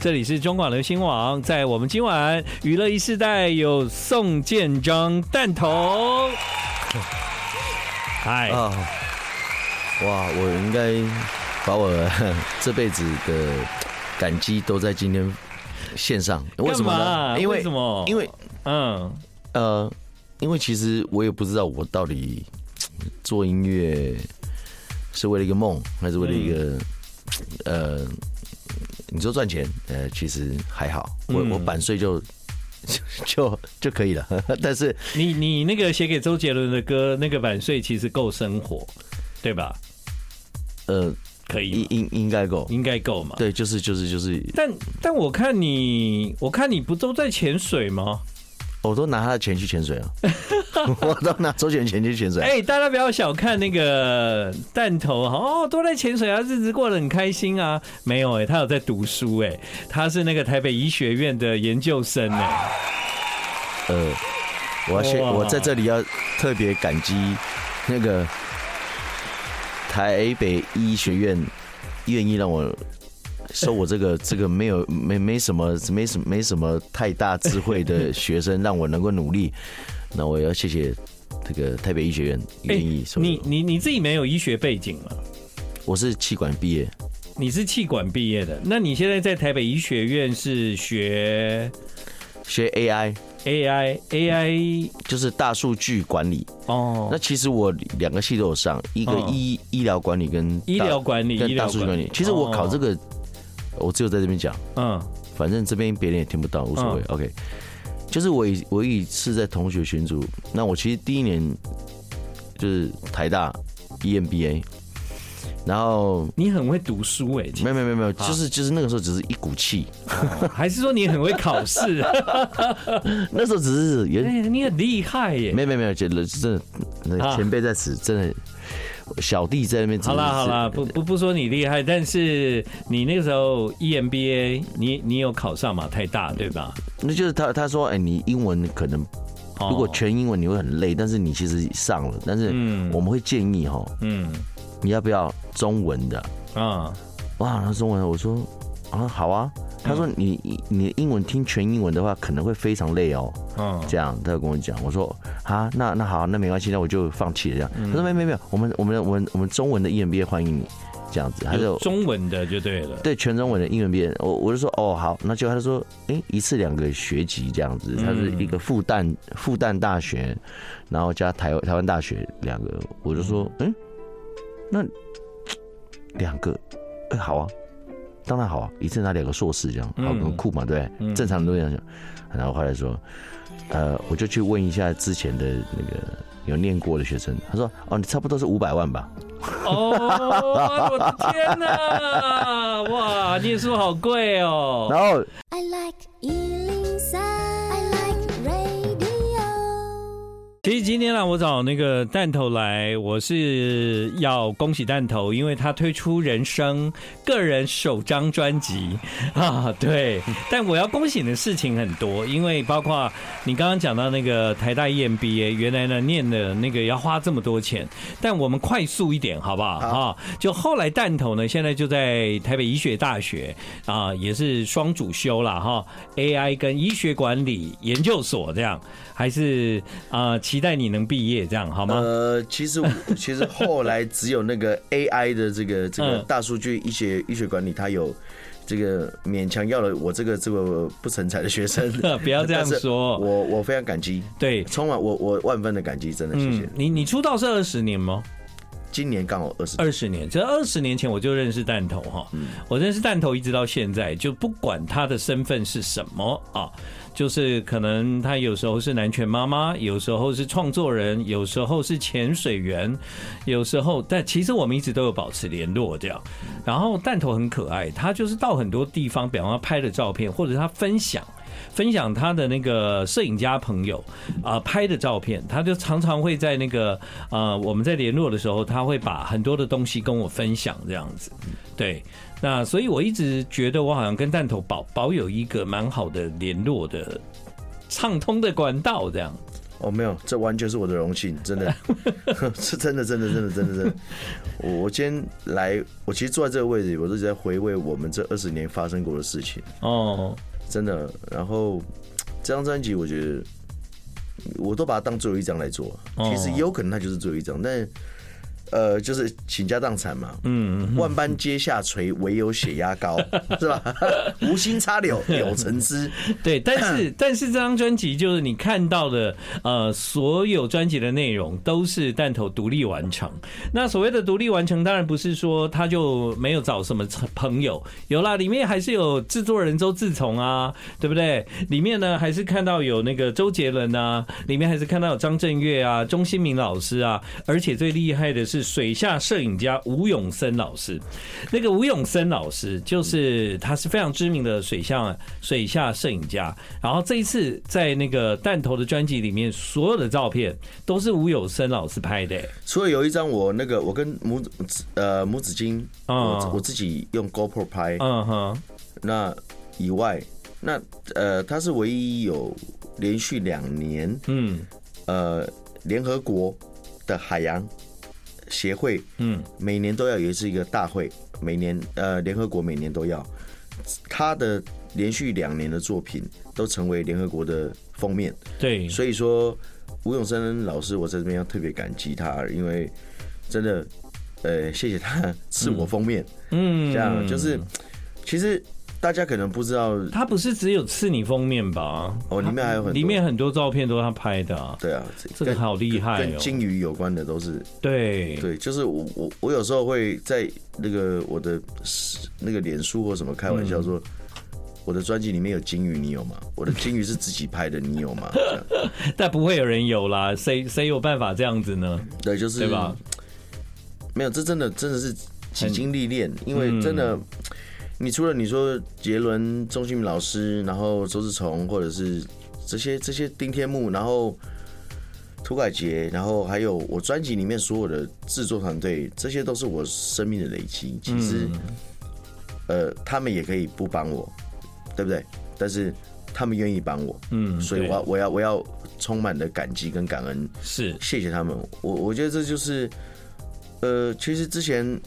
这里是中广流行网，在我们今晚娱乐一世代有宋建章弹头。嗨，啊，哇！我应该把我这辈子的感激都在今天献上。为什么呢？因为，为什么？因为，嗯，呃，因为其实我也不知道我到底做音乐是为了一个梦，还是为了一个、嗯、呃。你说赚钱，呃，其实还好，我我版税就 就就可以了。但是你你那个写给周杰伦的歌，那个版税其实够生活，对吧？呃，可以，应应该够，应该够嘛？对，就是就是就是。但但我看你，我看你不都在潜水吗？我都拿他的钱去潜水了，我都拿周杰伦钱去潜水。哎，大家不要小看那个弹头哦，都在潜水啊，日子过得很开心啊。没有哎，他有在读书哎，他是那个台北医学院的研究生哎。呃，我要先，我在这里要特别感激那个台北医学院愿意让我。收我这个这个没有没没什么没什么没什么太大智慧的学生，让我能够努力。那我要谢谢这个台北医学院愿意收。你你你自己没有医学背景吗？我是气管毕业。你是气管毕业的？那你现在在台北医学院是学学 AI AI AI 就是大数据管理哦。那其实我两个系都有上，一个医医疗管理跟医疗管理跟大数据管理。其实我考这个。我只有在这边讲，嗯，反正这边别人也听不到，无所谓。OK，就是我以我以是在同学群组，那我其实第一年就是台大 EMBA，然后你很会读书哎，没有没有没有，就是就是那个时候只是一股气，还是说你很会考试？那时候只是也，你很厉害耶，没有没有没有，真的前辈在此，真的。小弟在那边。好啦好啦，不不不说你厉害，但是你那个时候 EMBA，你你有考上嘛？太大对吧？那就是他他说，哎，你英文可能如果全英文你会很累，但是你其实上了，但是我们会建议哈，嗯，你要不要中文的？啊，哇，那中文我说啊好啊。他说：“你你的英文听全英文的话，可能会非常累哦。”嗯，这样他就跟我讲。我说：“啊，那那好，那没关系，那我就放弃了。”这样，他说：“没没没有，我们我们我们我们中文的英文毕业欢迎你。”这样子，他就中文的就对了。对，全中文的英文毕业，我我就说：“哦，好。”那就他就说：“哎，一次两个学籍这样子。”他是一个复旦复旦大学，然后加台台湾大学两个。我就说：“嗯，那两个，哎，好啊。”当然好啊，一次拿两个硕士这样，好很酷嘛，对不对？正常人都这样讲。然后后来说，呃，我就去问一下之前的那个有念过的学生，他说，哦，你差不多是五百万吧？哦，我的天哪，哇，念书好贵哦。然后。其实今天呢，我找那个弹头来，我是要恭喜弹头，因为他推出人生个人首张专辑 啊，对。但我要恭喜的事情很多，因为包括你刚刚讲到那个台大 EMBA，原来呢念的那个要花这么多钱，但我们快速一点好不好？啊，就后来弹头呢，现在就在台北医学大学啊，也是双主修了哈，AI 跟医学管理研究所这样。还是啊、呃，期待你能毕业，这样好吗？呃，其实 其实后来只有那个 AI 的这个这个大数据医学医学管理，他有这个勉强要了我这个这个不成才的学生。不要这样说，我我非常感激，对，充满我我万分的感激，真的谢谢。你你出道是二十年吗？今年刚好二十二十年，这二十年前我就认识弹头哈，我认识弹头一直到现在，就不管他的身份是什么啊。就是可能他有时候是男权妈妈，有时候是创作人，有时候是潜水员，有时候，但其实我们一直都有保持联络这样。然后弹头很可爱，他就是到很多地方，比方说拍的照片，或者他分享分享他的那个摄影家朋友啊、呃、拍的照片，他就常常会在那个呃我们在联络的时候，他会把很多的东西跟我分享这样子，对。那所以，我一直觉得我好像跟弹头保保有一个蛮好的联络的畅通的管道，这样。哦，没有，这完全是我的荣幸，真的，是真的，真的，真的，真的，真的。我我今天来，我其实坐在这个位置，我都在回味我们这二十年发生过的事情。哦，真的。然后这张专辑，我觉得我都把它当最后一张来做。其实也有可能它就是最后一张，但。呃，就是倾家荡产嘛，嗯，万般皆下垂，唯有血压高，是吧？无心插柳 柳成枝，对。但是，但是这张专辑就是你看到的，呃，所有专辑的内容都是弹头独立完成。那所谓的独立完成，当然不是说他就没有找什么朋友，有啦，里面还是有制作人周志从啊，对不对？里面呢，还是看到有那个周杰伦啊，里面还是看到有张震岳啊、钟兴民老师啊，而且最厉害的是。水下摄影家吴永森老师，那个吴永森老师就是他是非常知名的水下水下摄影家。然后这一次在那个弹头的专辑里面，所有的照片都是吴永森老师拍的。除了有一张我那个我跟母子呃母子金，我我自己用 GoPro 拍，嗯哼，那以外，那呃他是唯一有连续两年，嗯，呃联合国的海洋。协会，嗯，每年都要有一次一个大会，每年呃，联合国每年都要，他的连续两年的作品都成为联合国的封面，对，所以说吴永生老师，我在这边要特别感激他，因为真的，呃，谢谢他赐我封面，嗯，这样就是其实。大家可能不知道，他不是只有刺你封面吧？哦，里面还有很多，里面很多照片都是他拍的啊。对啊，这个好厉害哦，跟金鱼有关的都是。对对，就是我我我有时候会在那个我的那个脸书或什么开玩笑说，我的专辑里面有金鱼，你有吗？我的金鱼是自己拍的，你有吗？但不会有人有啦，谁谁有办法这样子呢？对，就是对吧？没有，这真的真的是几经历练，因为真的。你除了你说杰伦、钟兴民老师，然后周志崇，或者是这些这些丁天木，然后涂改杰，然后还有我专辑里面所有的制作团队，这些都是我生命的累积。其实，呃，他们也可以不帮我，对不对？但是他们愿意帮我，嗯，所以我要我要我要充满的感激跟感恩，是谢谢他们。我我觉得这就是，呃，其实之前。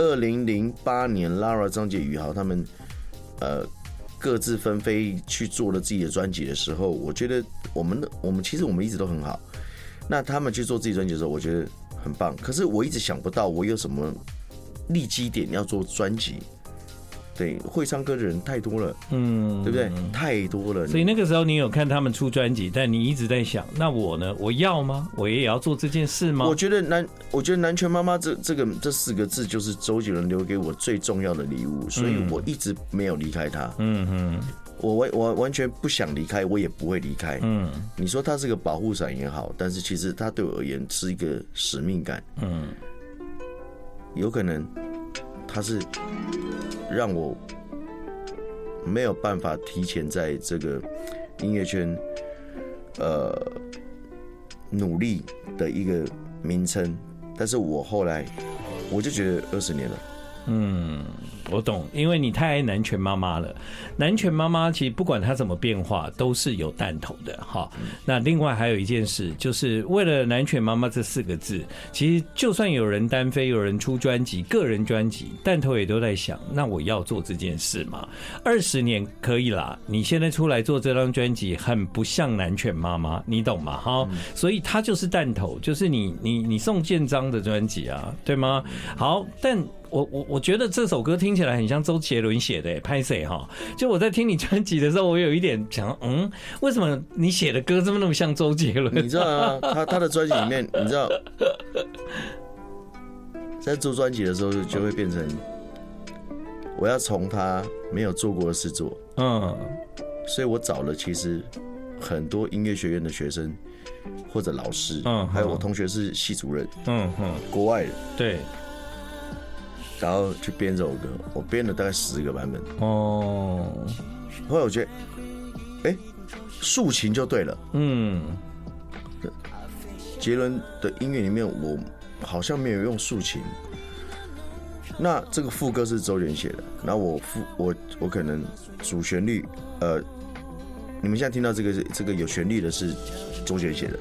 二零零八年，Lara、张杰、宇豪他们，呃，各自纷飞去做了自己的专辑的时候，我觉得我们的我们其实我们一直都很好。那他们去做自己专辑的时候，我觉得很棒。可是我一直想不到我有什么立基点要做专辑。对，会唱歌的人太多了，嗯，对不对？太多了。所以那个时候你有看他们出专辑，但你一直在想，那我呢？我要吗？我也要做这件事吗？我觉得南，我觉得南拳妈妈这这个这四个字就是周杰伦留给我最重要的礼物，所以我一直没有离开他。嗯嗯，我完我完全不想离开，我也不会离开。嗯，你说他是个保护伞也好，但是其实他对我而言是一个使命感。嗯，有可能他是。让我没有办法提前在这个音乐圈，呃，努力的一个名称，但是我后来我就觉得二十年了，嗯。我懂，因为你太爱南拳妈妈了。南拳妈妈其实不管它怎么变化，都是有弹头的哈。那另外还有一件事，就是为了南拳妈妈这四个字，其实就算有人单飞，有人出专辑，个人专辑，弹头也都在想，那我要做这件事吗？二十年可以啦，你现在出来做这张专辑，很不像南拳妈妈，你懂吗？哈，所以它就是弹头，就是你你你送建章的专辑啊，对吗？好，但。我我我觉得这首歌听起来很像周杰伦写的，拍谁哈？就我在听你专辑的时候，我有一点想，嗯，为什么你写的歌这么那么像周杰伦？你知道啊，他他的专辑里面，你知道，在做专辑的时候就会变成，我要从他没有做过的事做，嗯，所以我找了其实很多音乐学院的学生或者老师，嗯，还有我同学是系主任，嗯哼，国外的，对。然后去编这首歌，我编了大概十个版本。哦，后来我觉得，哎，竖琴就对了。嗯，杰伦的音乐里面，我好像没有用竖琴。那这个副歌是周杰伦写的，然后我副我我可能主旋律，呃，你们现在听到这个这个有旋律的是周杰伦写的，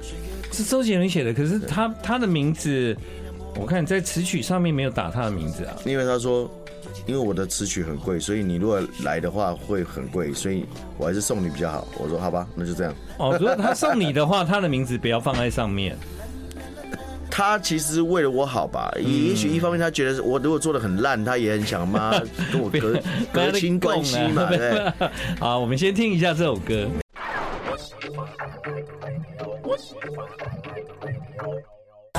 是周杰伦写的。可是他他的名字，我看在词曲上面没有打他的名字啊。因为他说，因为我的词曲很贵，所以你如果来的话会很贵，所以我还是送你比较好。我说好吧，那就这样。哦，如果他送你的话，他的名字不要放在上面。他其实为了我好吧，也许一方面他觉得我如果做的很烂，他也很想妈跟我隔 隔清关系嘛。对，好，我们先听一下这首歌。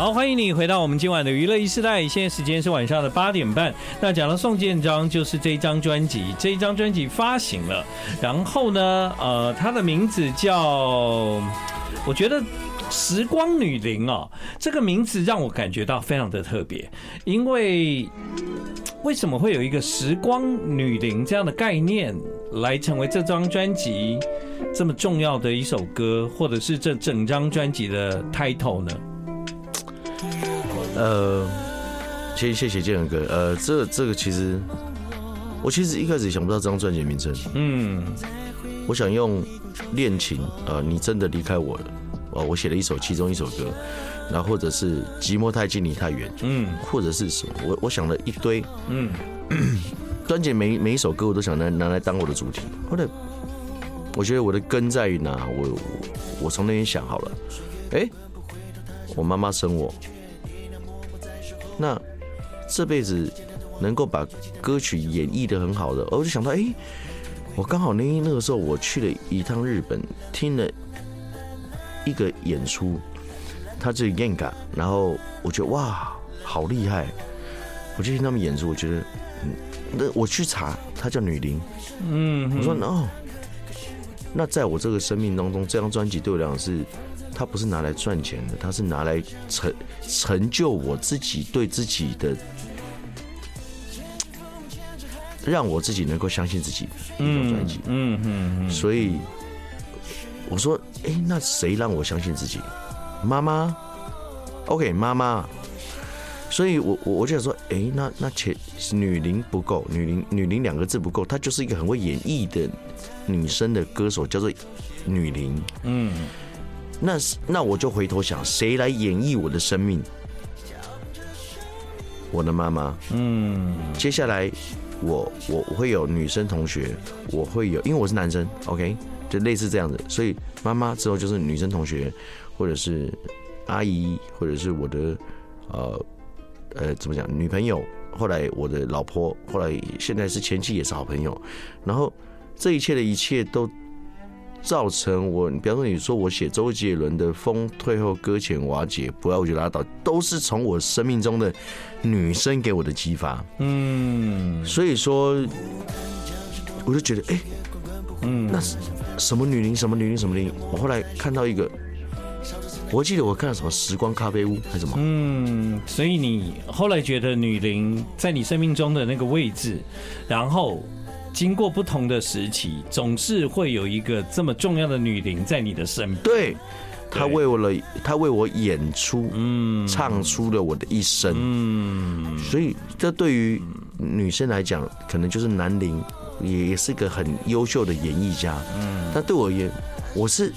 好，欢迎你回到我们今晚的娱乐一世代，现在时间是晚上的八点半。那讲到宋建章，就是这一张专辑，这一张专辑发行了，然后呢，呃，他的名字叫，我觉得。时光女伶哦，这个名字让我感觉到非常的特别，因为为什么会有一个时光女伶这样的概念来成为这张专辑这么重要的一首歌，或者是这整张专辑的 title 呢？呃，先谢谢建哥，呃，这这个其实我其实一开始也想不到这张专辑名称，嗯，我想用恋情，呃，你真的离开我了。哦，我写了一首，其中一首歌，然后或者是寂寞太近，你太远，嗯，或者是什么，我我想了一堆，嗯，专辑每每一首歌我都想拿拿来当我的主题。后来我觉得我的根在于哪？我我从那边想好了，哎，我妈妈生我，那这辈子能够把歌曲演绎的很好的，我就想到，哎，我刚好那那个时候我去了一趟日本，听了。一个演出，他这个演感，然后我觉得哇，好厉害！我就听他们演出，我觉得，嗯，那我去查，他叫女伶，嗯，我说哦，那在我这个生命当中，这张专辑对我来讲是，它不是拿来赚钱的，它是拿来成成就我自己对自己的，让我自己能够相信自己的一张专辑，嗯嗯嗯，所以。我说，哎，那谁让我相信自己？妈妈，OK，妈妈。所以我我我就想说，哎，那那且女伶不够，女伶女伶两个字不够，她就是一个很会演绎的女生的歌手，叫做女伶。嗯，那那我就回头想，谁来演绎我的生命？我的妈妈。嗯，接下来我我会有女生同学，我会有，因为我是男生，OK。就类似这样子，所以妈妈之后就是女生同学，或者是阿姨，或者是我的呃呃怎么讲女朋友，后来我的老婆，后来现在是前妻，也是好朋友。然后这一切的一切都造成我，比方说你说我写周杰伦的《风退后搁浅瓦解》，不要我就拉倒，都是从我生命中的女生给我的激发。嗯，所以说我就觉得，哎、欸，嗯，那是。什么女伶？什么女伶？什么女伶？我后来看到一个，我记得我看了什么《时光咖啡屋》还是什么？嗯，所以你后来觉得女伶在你生命中的那个位置，然后经过不同的时期，总是会有一个这么重要的女伶在你的身边。对，她为我了，她为我演出，嗯，唱出了我的一生。嗯，所以这对于女生来讲，可能就是男伶。也也是个很优秀的演艺家，嗯，但对我而言，我是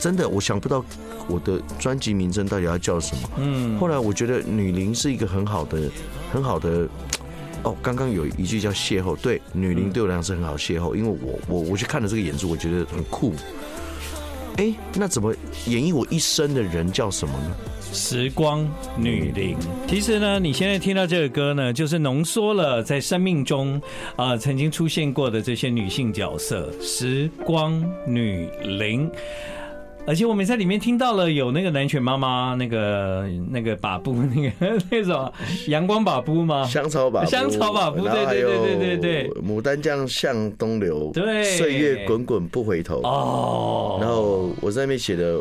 真的我想不到我的专辑名称到底要叫什么，嗯，后来我觉得女伶是一个很好的很好的，哦，刚刚有一句叫邂逅，对，女伶对我来讲是很好邂逅，因为我我我去看了这个演出，我觉得很酷，哎，那怎么演绎我一生的人叫什么呢？时光女伶，其实呢，你现在听到这个歌呢，就是浓缩了在生命中啊、呃、曾经出现过的这些女性角色。时光女伶，而且我们在里面听到了有那个南拳妈妈，那个那个把布，那个 那种阳光把布吗？香草把布，香草把布，对对对对对对。牡丹江向东流，对，岁月滚滚不回头。哦，然后我在那边写的。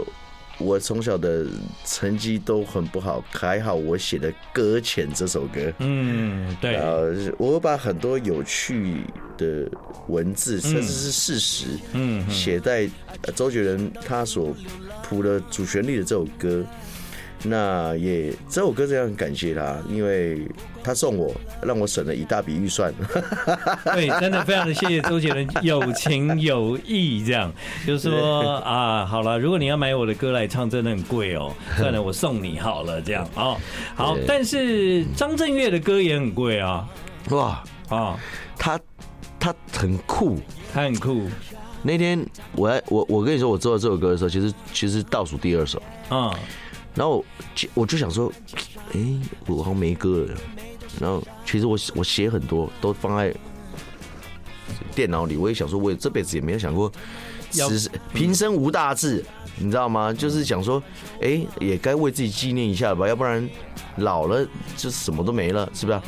我从小的成绩都很不好，还好我写的《搁浅》这首歌，嗯，对，然后我把很多有趣的文字，甚至是事实，嗯，写在周杰伦他所谱的主旋律的这首歌。那也这首歌这样很感谢他，因为他送我，让我省了一大笔预算。对，真的非常的谢谢周杰伦，有情有义，这样。就是说啊，好了，如果你要买我的歌来唱，真的很贵哦，算了，我送你好了，这样。哦，好，但是张震岳的歌也很贵啊，哇。啊，他他很酷，他很酷。那天我来我我跟你说，我做到这首歌的时候，其实其实倒数第二首。啊，然后我就想说，哎，我好像没歌了。然后其实我我写很多都放在电脑里，我也想说，我也这辈子也没有想过，是平生无大志，你知道吗？就是想说，哎，也该为自己纪念一下吧，要不然老了就什么都没了，是不是？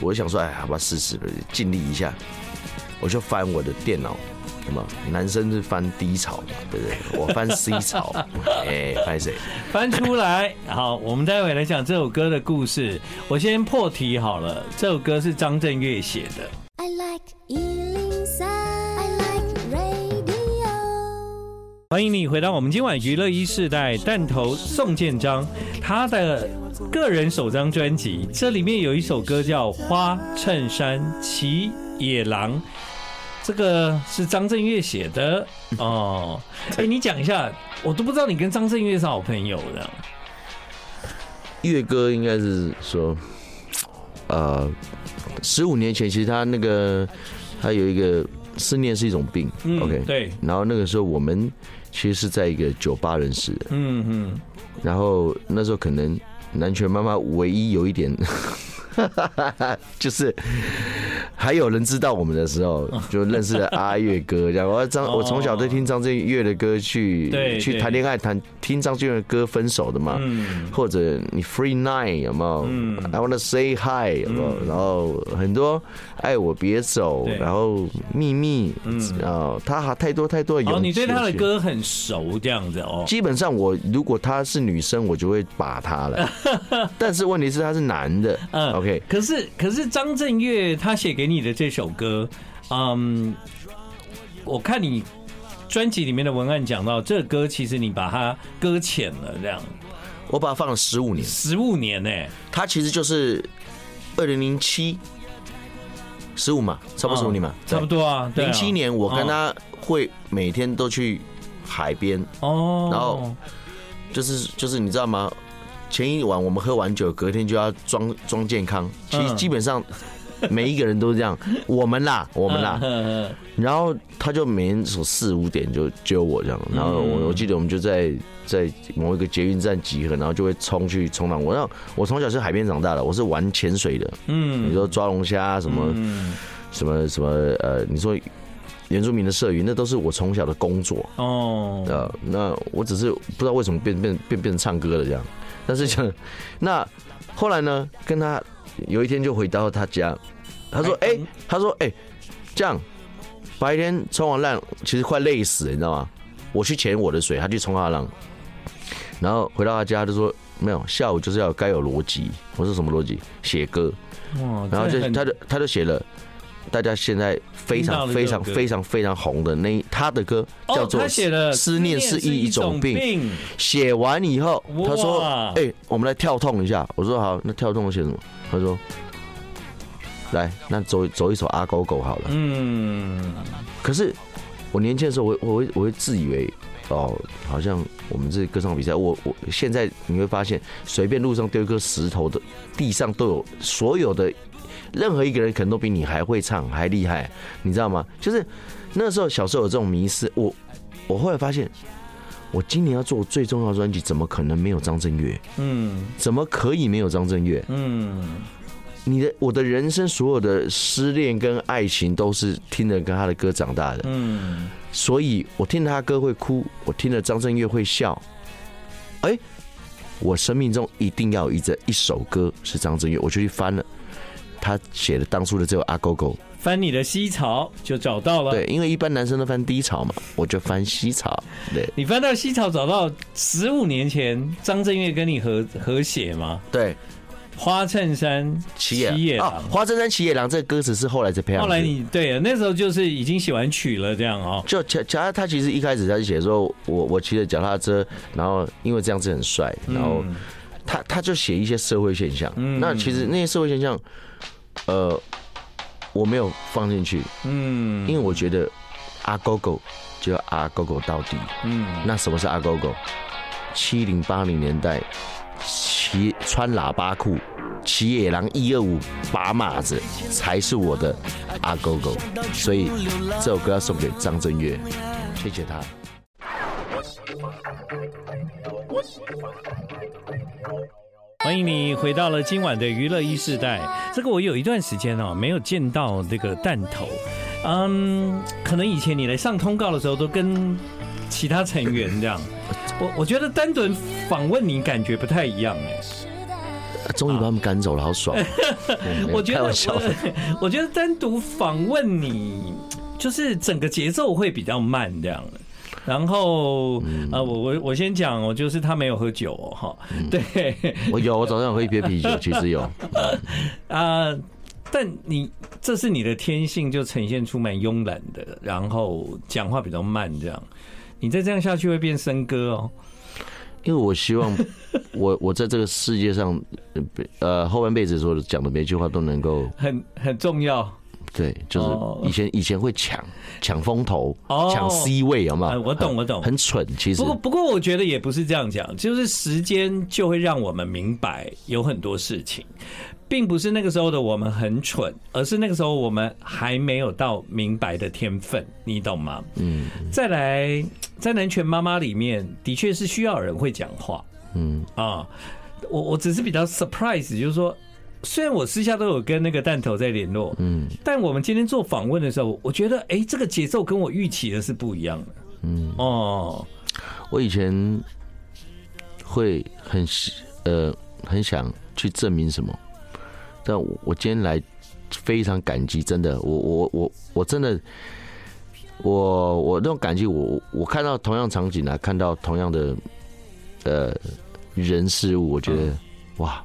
我想说，哎，好吧，试试吧，尽力一下，我就翻我的电脑。什么？男生是翻 D 槽，对不对？我翻 C 潮，哎，翻谁？翻出来。好，我们待会来讲这首歌的故事。我先破题好了，这首歌是张震岳写的。I like 103, I like radio。欢迎你回到我们今晚娱乐一世代，弹头宋建章他的个人首张专辑，这里面有一首歌叫《花衬衫骑野狼》。这个是张震岳写的哦，哎，你讲一下，我都不知道你跟张震岳是好朋友的。岳哥应该是说，呃，十五年前其实他那个他有一个思念是一种病，嗯，OK，对。然后那个时候我们其实是在一个酒吧认识的，嗯嗯。然后那时候可能南拳妈妈唯一有一点。就是还有人知道我们的时候，就认识了阿月哥这样。我张我从小都听张震岳的歌去去谈恋爱，谈听张震岳的歌分手的嘛。或者你 Free Night 有没有？I wanna say hi 有没有？然后很多爱我别走，然后秘密，啊，他还太多太多有。哦，你对他的歌很熟这样子哦。基本上我如果他是女生，我就会把他了。但是问题是他是男的，嗯。OK，可是可是张震岳他写给你的这首歌，嗯，我看你专辑里面的文案讲到，这个歌其实你把它搁浅了，这样，我把它放了十五年，十五年呢、欸，它其实就是二零零七，十五嘛，差不多十五年嘛，差不多啊，零七年我跟他会每天都去海边。哦，然后就是就是你知道吗？前一晚我们喝完酒，隔天就要装装健康。其实基本上每一个人都是这样，我们啦，我们啦。然后他就每天从四五点就揪我这样，然后我我记得我们就在在某一个捷运站集合，然后就会冲去冲浪。我那我从小是海边长大的，我是玩潜水的。嗯，你说抓龙虾什么什么什么呃，你说原住民的社鱼，那都是我从小的工作。哦，呃，那我只是不知道为什么变变变变成唱歌了这样。但是就，那后来呢？跟他有一天就回到他家，他说：“哎，他说哎，这样白天冲完浪，其实快累死了，你知道吗？我去潜我的水，他去冲他的浪，然后回到他家就说没有，下午就是要该有逻辑。我说什么逻辑？写歌。然后就他就他就写了。”大家现在非常非常非常非常红的那他的歌叫做《思念是一种病》。写完以后，他说：“哎，我们来跳痛一下。”我说：“好，那跳痛写什么？”他说：“来，那走走一首阿狗狗好了。”嗯。可是我年轻的时候，我我会我会自以为哦，好像我们这歌唱比赛，我我现在你会发现，随便路上丢一颗石头的，地上都有所有的。任何一个人可能都比你还会唱，还厉害，你知道吗？就是那时候小时候有这种迷失，我我后来发现，我今年要做最重要的专辑，怎么可能没有张震岳？嗯，怎么可以没有张震岳？嗯，你的我的人生所有的失恋跟爱情都是听着跟他的歌长大的，嗯，所以我听着他歌会哭，我听着张震岳会笑，哎，我生命中一定要有一一首歌是张震岳，我就去翻了。他写的当初的这个阿狗狗，翻你的西草就找到了。对，因为一般男生都翻低潮嘛，我就翻西草。对，你翻到西草找到十五年前张震岳跟你合合写吗？对，花衬衫骑野狼，哦，花衬衫骑野狼这个歌词是后来才配上。后来你对，那时候就是已经写完曲了，这样哦。就他他其实一开始他就写说，我我骑着脚踏车，然后因为这样子很帅，然后。他他就写一些社会现象。嗯，那其实那些社会现象，呃，我没有放进去。嗯，因为我觉得阿狗狗就要阿狗狗到底。嗯，那什么是阿狗狗？七零八零年代骑穿喇叭裤。骑野狼一二五把马子才是我的阿狗狗，所以这首歌要送给张震岳，谢谢他。欢迎你回到了今晚的娱乐一世代。这个我有一段时间哦没有见到这个弹头，嗯，可能以前你来上通告的时候都跟其他成员这样，我我觉得单独访问你感觉不太一样哎。终于把他们赶走了，好爽！我觉得，我觉得单独访问你，就是整个节奏会比较慢这样。然后，啊，我我我先讲，我就是他没有喝酒哦，哈，对，我有，我早上有喝一杯啤酒，其实有。啊，但你这是你的天性，就呈现出蛮慵懒的，然后讲话比较慢这样。你再这样下去会变森哥哦。因为我希望 我我在这个世界上，呃，后半辈子说讲的每句话都能够很很重要。对，就是以前以前会抢抢风头，抢 C 位，有没有？我懂我懂，很蠢。其实不过不过，我觉得也不是这样讲，就是时间就会让我们明白有很多事情。并不是那个时候的我们很蠢，而是那个时候我们还没有到明白的天分，你懂吗？嗯。再来，在南拳妈妈里面，的确是需要人会讲话。嗯啊，我我只是比较 surprise，就是说，虽然我私下都有跟那个弹头在联络，嗯，但我们今天做访问的时候，我觉得，哎，这个节奏跟我预期的是不一样的。嗯哦，我以前会很呃很想去证明什么。但我今天来非常感激，真的，我我我我真的，我我那种感激，我我看到同样场景啊，看到同样的呃人事物，我觉得哇，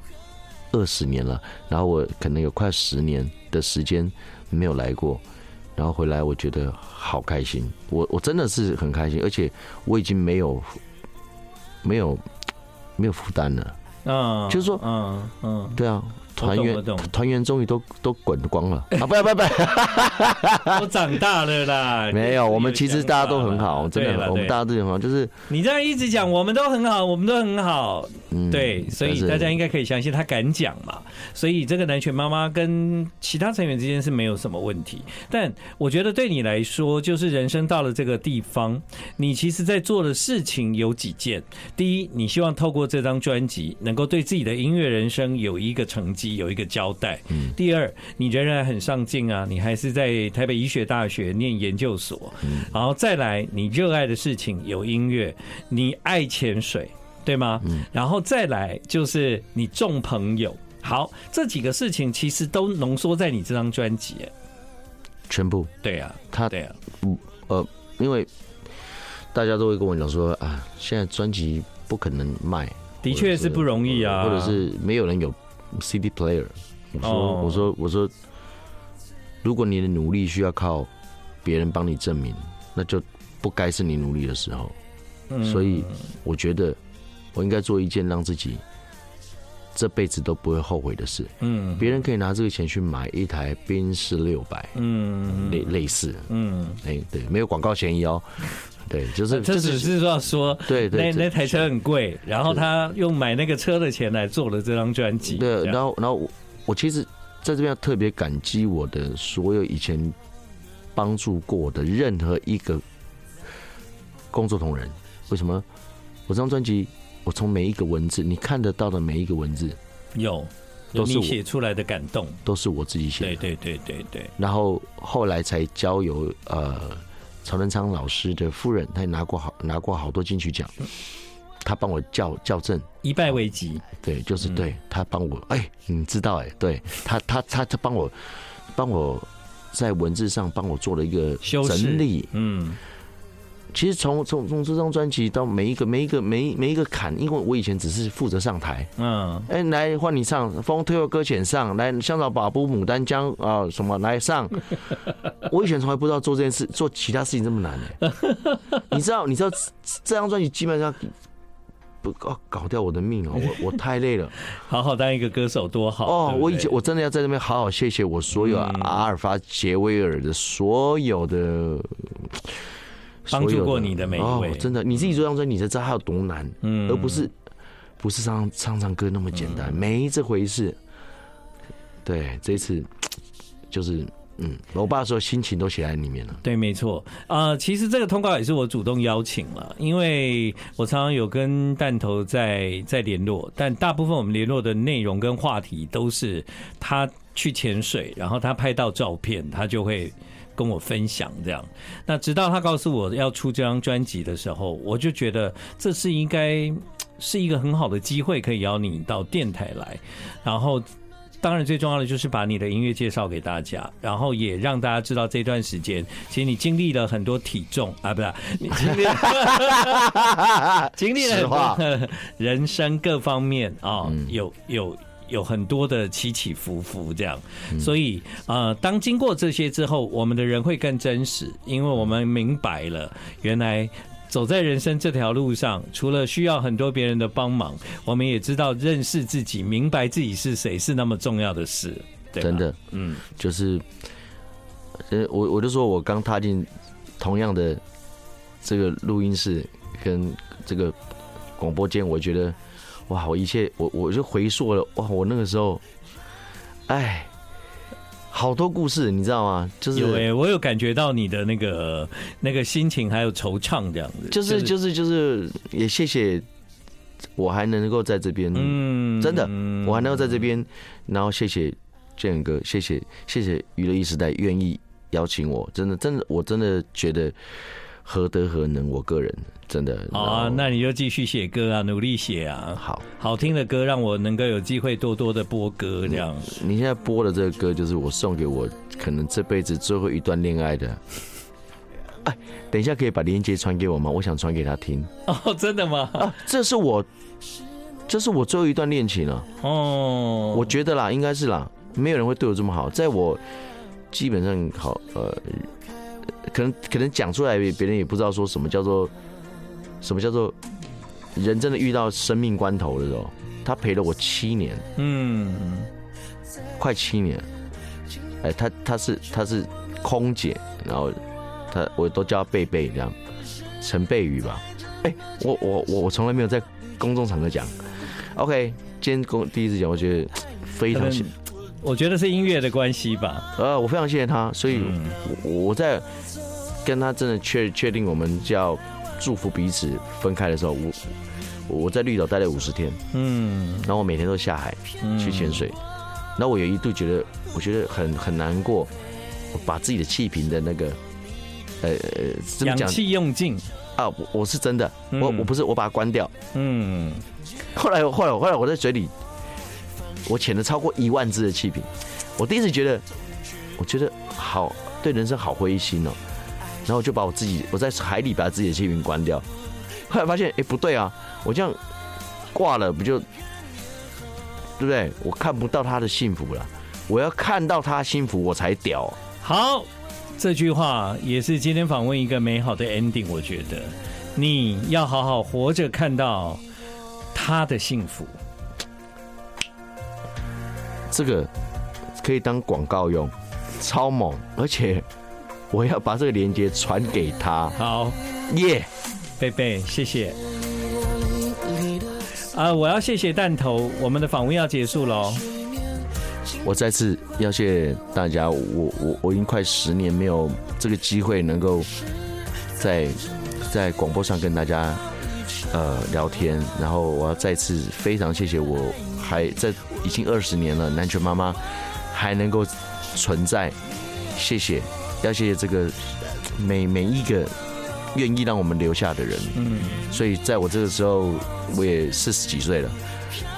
二十年了，然后我可能有快十年的时间没有来过，然后回来，我觉得好开心，我我真的是很开心，而且我已经没有没有没有负担了，嗯，就是说，嗯嗯，对啊。团员团员终于都都滚光了 啊！不要不要不要，都长大了啦。没有，我们其实大家都很好，真的，我们大家都很好。就是你这样一直讲，我们都很好，我们都很好。嗯，对，所以大家应该可以相信他敢讲嘛。所以这个南拳妈妈跟其他成员之间是没有什么问题。但我觉得对你来说，就是人生到了这个地方，你其实在做的事情有几件。第一，你希望透过这张专辑，能够对自己的音乐人生有一个成绩。有一个交代。嗯第二，你仍然很上进啊，你还是在台北医学大学念研究所。嗯然后再来，你热爱的事情有音乐，你爱潜水，对吗？嗯然后再来就是你重朋友。好，这几个事情其实都浓缩在你这张专辑。全部。对啊，他对啊，呃，因为大家都会跟我讲说啊，现在专辑不可能卖，的确是不容易啊，或者是没有人有。CD player，我说、oh. 我说我说，如果你的努力需要靠别人帮你证明，那就不该是你努力的时候。Mm. 所以我觉得我应该做一件让自己这辈子都不会后悔的事。嗯，别人可以拿这个钱去买一台宾士六百，嗯，类类似，嗯，哎，对，没有广告嫌疑哦。对，就是这只是说说，对对，那那台车很贵，然后他用买那个车的钱来做了这张专辑。对，然后然后我我其实在这边要特别感激我的所有以前帮助过我的任何一个工作同仁。为什么？我这张专辑，我从每一个文字你看得到的每一个文字，有都是你写出来的感动，都是我自己写的。对对对对对。然后后来才交由呃。曹仁昌老师的夫人，他也拿过好拿过好多金曲奖，他帮我校校正，一败为及。对，就是对他帮我，哎、欸，你知道哎、欸，对他他他他帮我帮我在文字上帮我做了一个整理，嗯。其实从从从这张专辑到每一个每一个每一每一个坎，因为我以前只是负责上台，嗯，哎，来换你唱《风推后搁浅上》，来《香草把布牡丹江》啊什么来上，我以前从来不知道做这件事，做其他事情这么难的。你知道你知道这张专辑基本上不搞搞掉我的命哦，我我太累了，好好当一个歌手多好哦！我以前我真的要在这边好好谢谢我所有阿尔法杰威尔的所有的帮助过你的每一位，真的你自己做张专辑，你才知道它有多难，嗯，而不是不是唱唱唱歌那么简单，没这回事。对，这次就是。嗯，我爸说心情都写在里面了。对，没错。呃，其实这个通告也是我主动邀请了，因为我常常有跟弹头在在联络，但大部分我们联络的内容跟话题都是他去潜水，然后他拍到照片，他就会跟我分享这样。那直到他告诉我要出这张专辑的时候，我就觉得这是应该 是一个很好的机会，可以邀你到电台来，然后。当然，最重要的就是把你的音乐介绍给大家，然后也让大家知道这段时间，其实你经历了很多体重啊，不是？你经历了经历了很多人生各方面啊，有有有很多的起起伏伏这样。所以呃，当经过这些之后，我们的人会更真实，因为我们明白了原来。走在人生这条路上，除了需要很多别人的帮忙，我们也知道认识自己、明白自己是谁是那么重要的事。真的，嗯，就是，呃，我我就说我刚踏进同样的这个录音室跟这个广播间，我觉得哇，我一切我我就回溯了哇，我那个时候，哎。好多故事，你知道吗？就是有哎、欸，我有感觉到你的那个那个心情，还有惆怅这样子。就是就是就是，也谢谢我还能够在这边，嗯，真的，我还能够在这边。然后谢谢建哥，谢谢谢谢娱乐一时代愿意邀请我，真的真的，我真的觉得。何德何能？我个人真的好啊，那你就继续写歌啊，努力写啊。好，好听的歌让我能够有机会多多的播歌，这样。你现在播的这个歌，就是我送给我可能这辈子最后一段恋爱的。哎，等一下可以把链接传给我吗？我想传给他听。哦，真的吗？啊，这是我，这是我最后一段恋情了。哦，我觉得啦，应该是啦，没有人会对我这么好，在我基本上好呃。可能可能讲出来，别人也不知道说什么叫做什么叫做人真的遇到生命关头的时候，他陪了我七年，嗯，快七年。哎，他他是他是空姐，然后他我都叫他贝贝这样，陈贝宇吧。哎，我我我我从来没有在公众场合讲。OK，今天公第一次讲，我觉得非常幸。我觉得是音乐的关系吧。呃，我非常谢谢他，所以我在。跟他真的确确定我们就要祝福彼此分开的时候，我我在绿岛待了五十天，嗯，然后我每天都下海去潜水，然后我有一度觉得我觉得很很难过，我把自己的气瓶的那个呃呃氧气用尽。啊，我我是真的，我我不是我把它关掉，嗯，后来后来后来我在水里，我潜了超过一万支的气瓶，我第一次觉得我觉得好对人生好灰心哦。然后我就把我自己，我在海里把自己的气瓶关掉，后来发现，哎，不对啊，我这样挂了，不就对不对？我看不到他的幸福了，我要看到他幸福，我才屌。好，这句话也是今天访问一个美好的 ending。我觉得你要好好活着，看到他的幸福。这个可以当广告用，超猛，而且。我要把这个链接传给他。好，耶，贝贝，谢谢。啊，我要谢谢弹头，我们的访问要结束喽。我再次要谢谢大家，我我我已经快十年没有这个机会能够在在广播上跟大家呃聊天，然后我要再次非常谢谢我还在已经二十年了，南拳妈妈还能够存在，谢谢。要谢谢这个每每一个愿意让我们留下的人，嗯，所以在我这个时候，我也四十几岁了，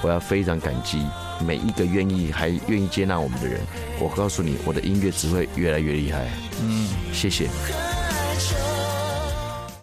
我要非常感激每一个愿意还愿意接纳我们的人。我告诉你，我的音乐只会越来越厉害，嗯，谢谢。